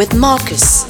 With Marcus.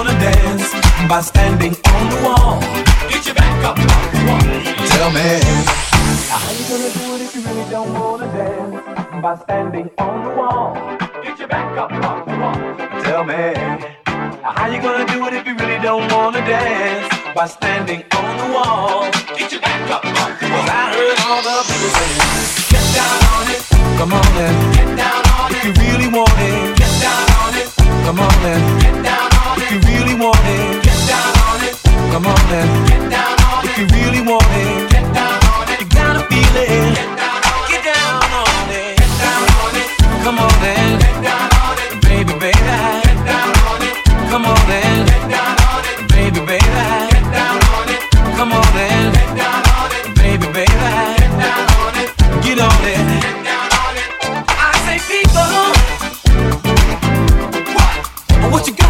By standing on the wall. Get your back up on the wall. Tell me, how you gonna do it if you really don't wanna dance? By standing on the wall. Get your back up on the wall. Tell me, how you gonna do it if you really don't wanna dance? By standing on the wall. Get your back up on the wall. I heard all the people saying, Get down on it. Come on then. Get down on it. If you really want it. Get down on it. Come on then. Get down it. Come on then. Get down on it. If you really want it. Get down on it. You gotta feel it. Get down on. Get down on it. Get down on it. Come on then. Get down on it. Baby, baby. Get down on it. Come on then. Get down on it. Baby, baby. Get down on it. Come on then. Get down on it. Baby, baby. Get down on it. Get on it. Get down on it. I say people. What? What you gonna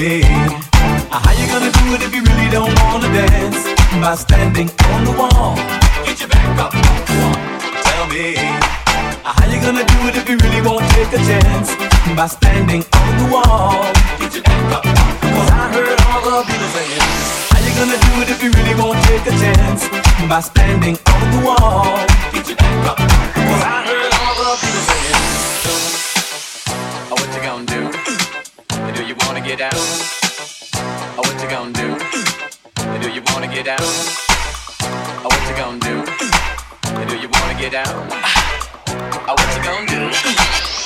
me. How you gonna do it if you really don't wanna dance? By standing on the wall. Get your back up. Tell me. How you gonna do it if you really won't take a chance? By standing on the wall. Get your back up. Cause I heard all the people saying. How you gonna do it if you really won't take a chance? By standing on the wall. Get your back up. Get down? Oh, what you gonna do? Do you wanna get down? Oh, what you gonna do? Do you wanna get down? Oh, what you gonna do?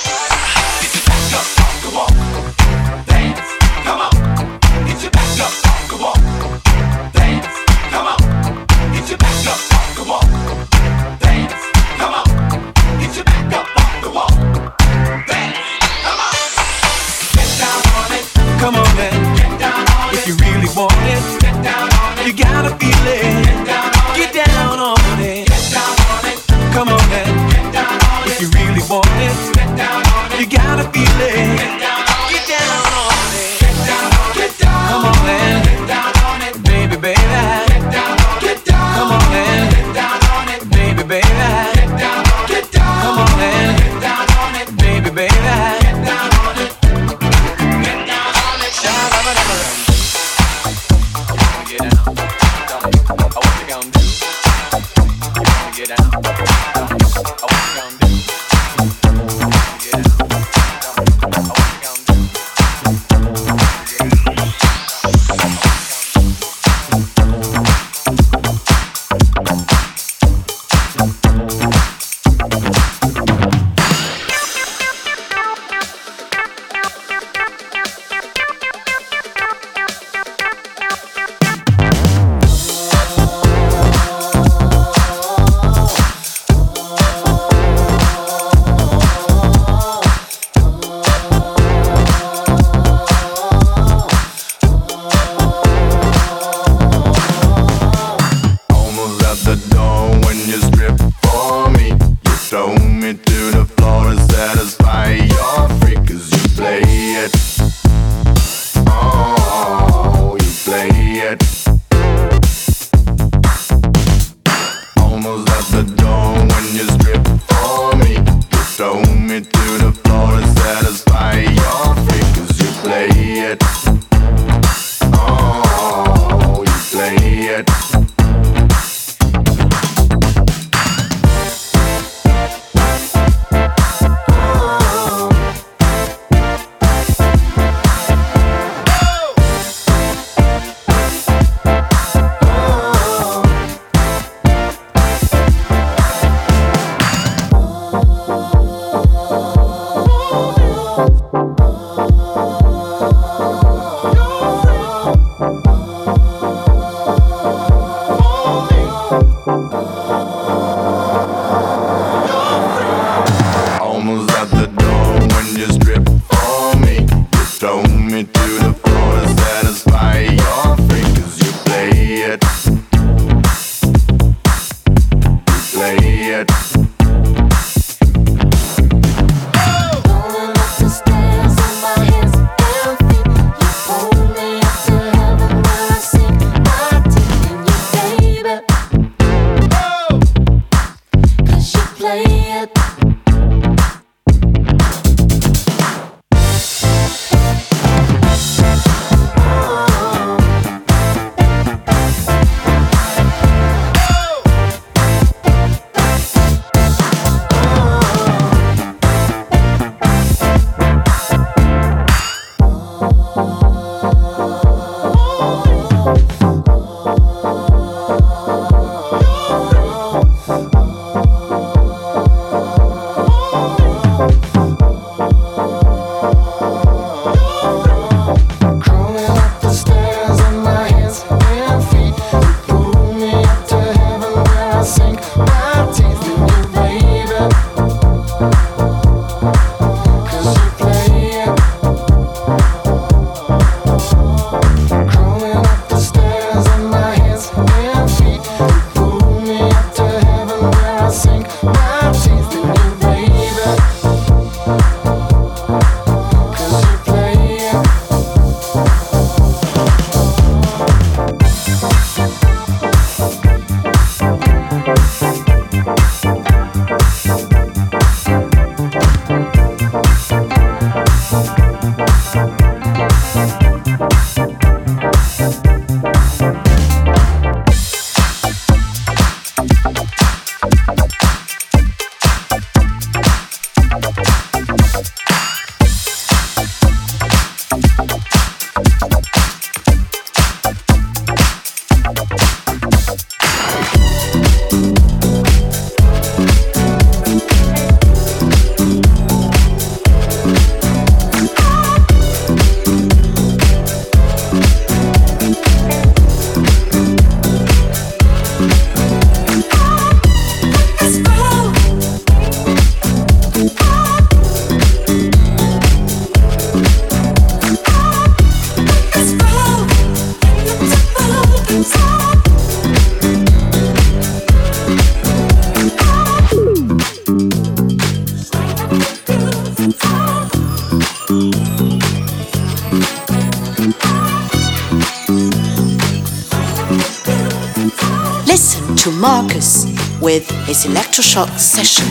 His electroshock session.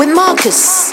With Marcus.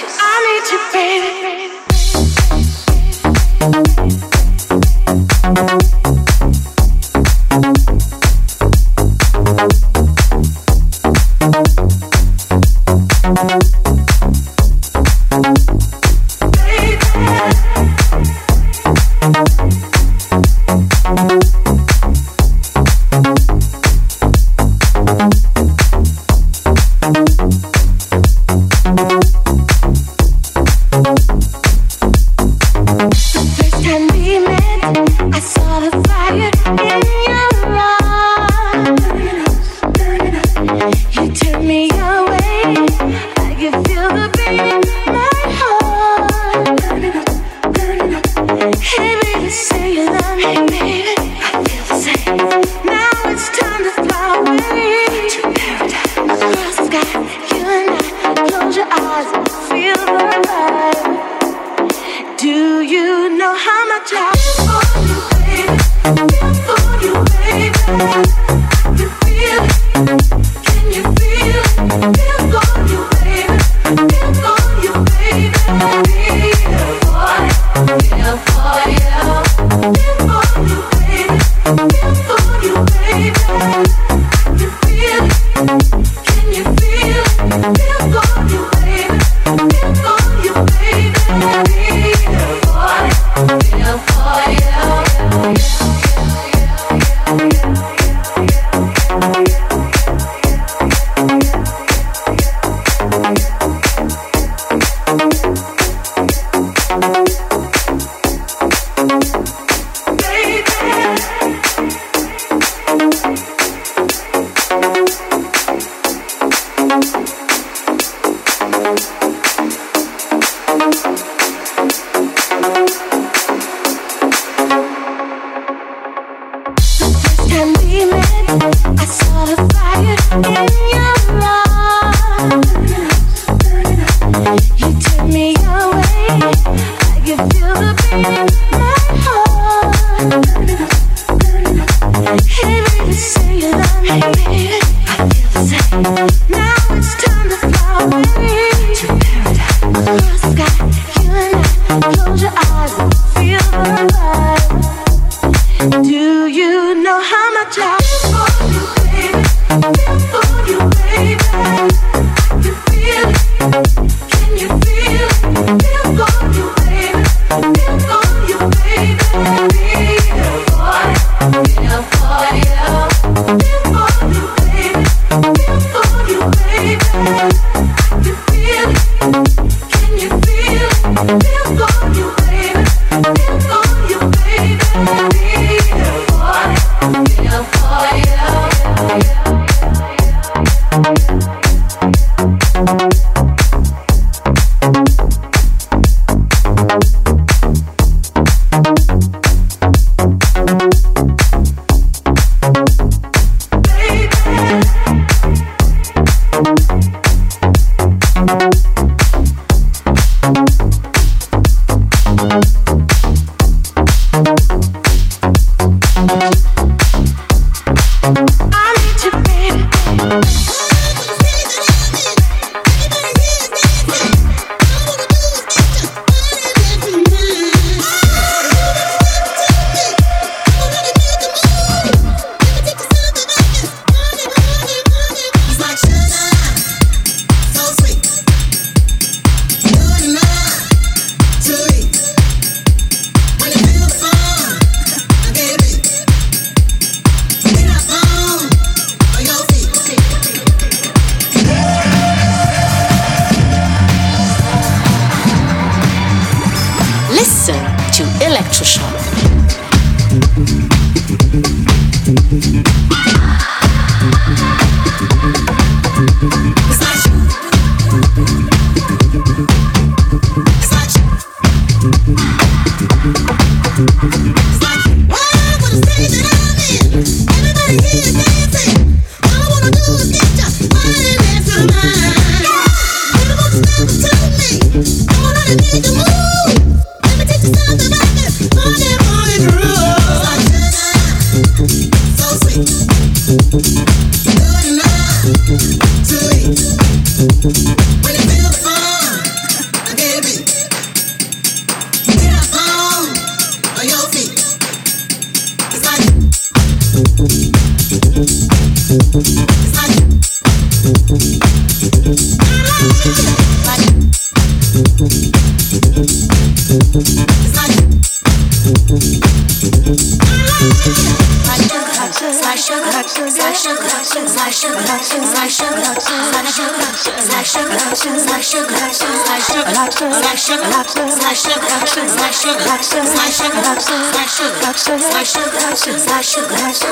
Come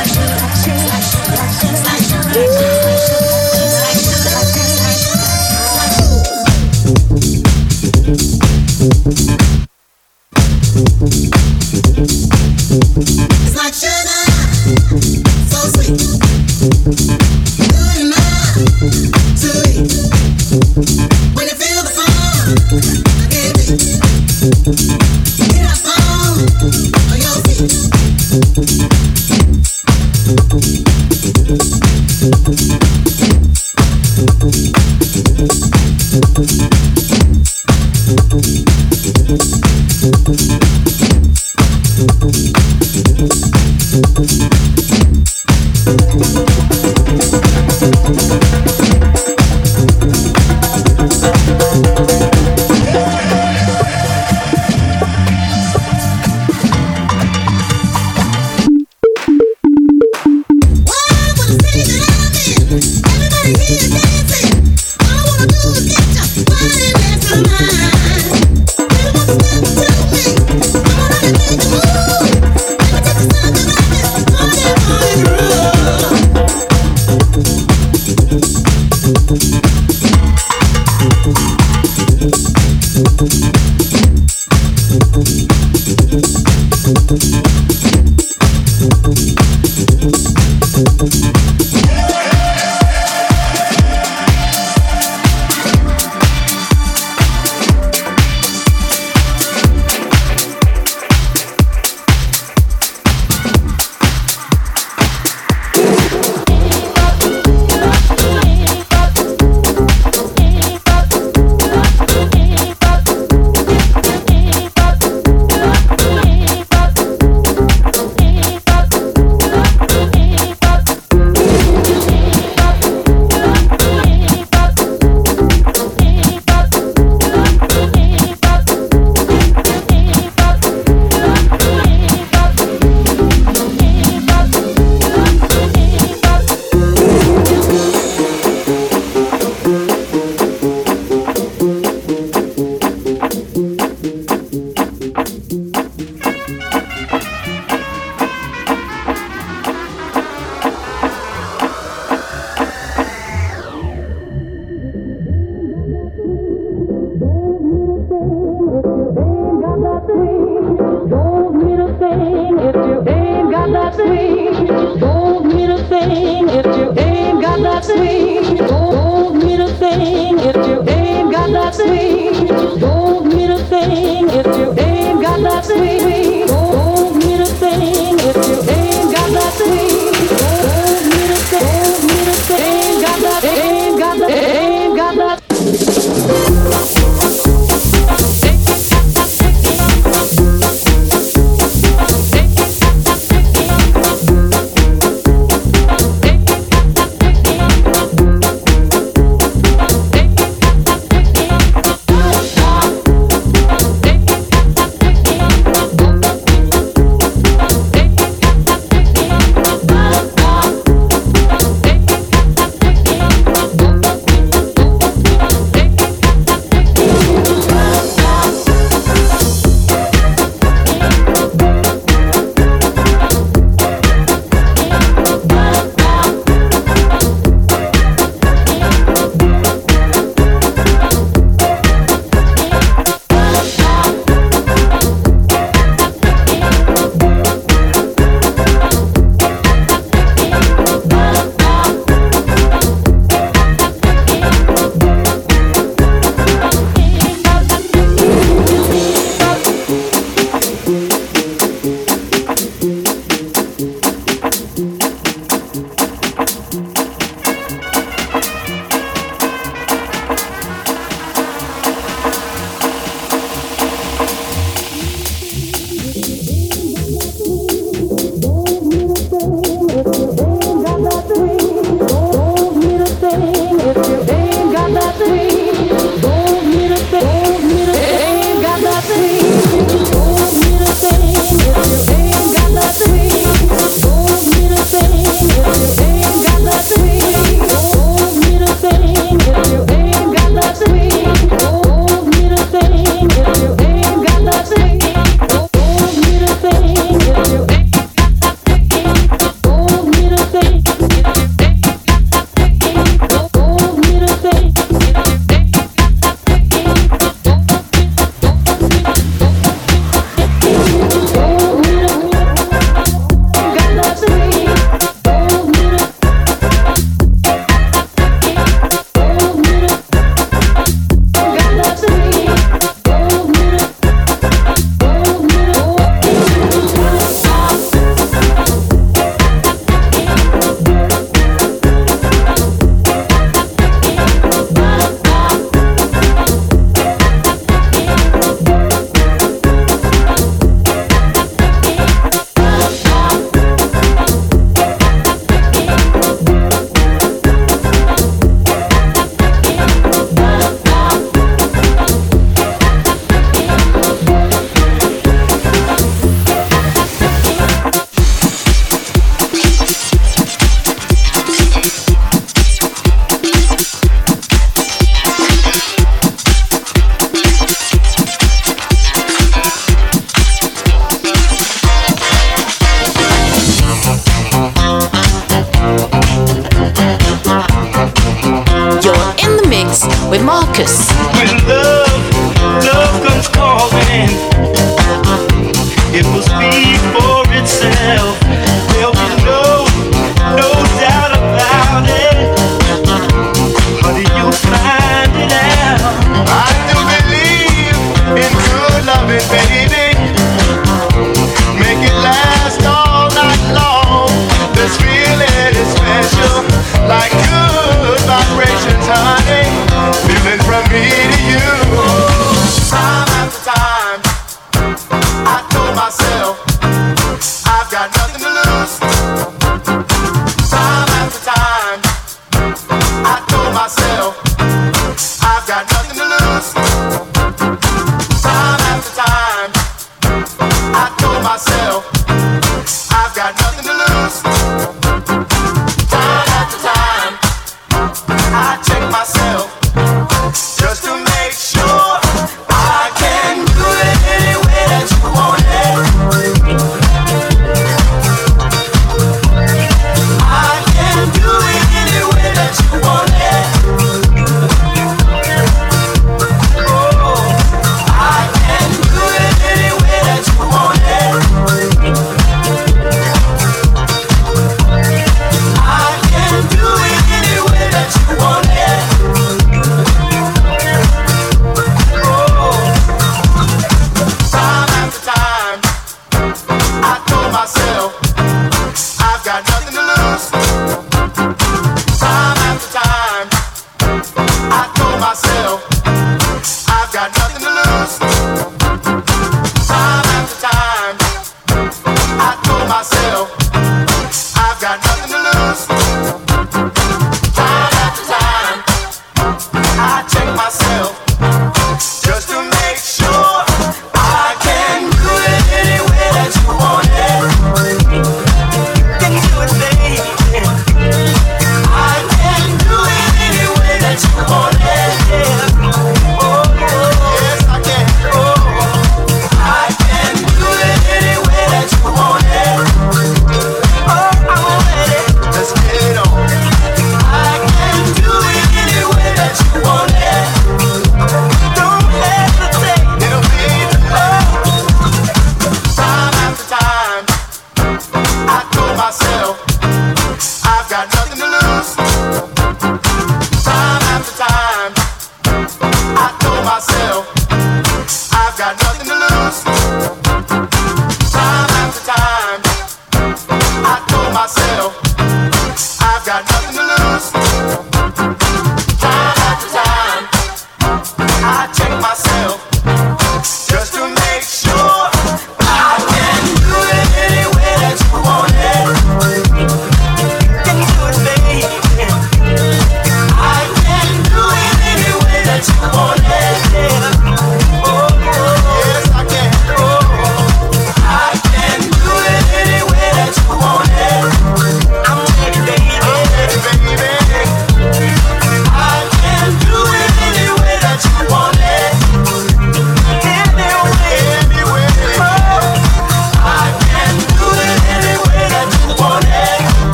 on.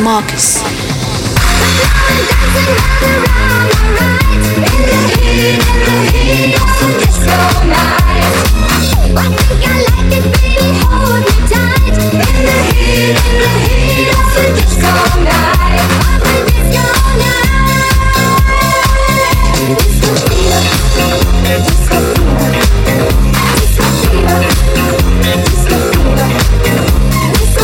Marcus. temperature will rise. And still my temperature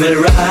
will rise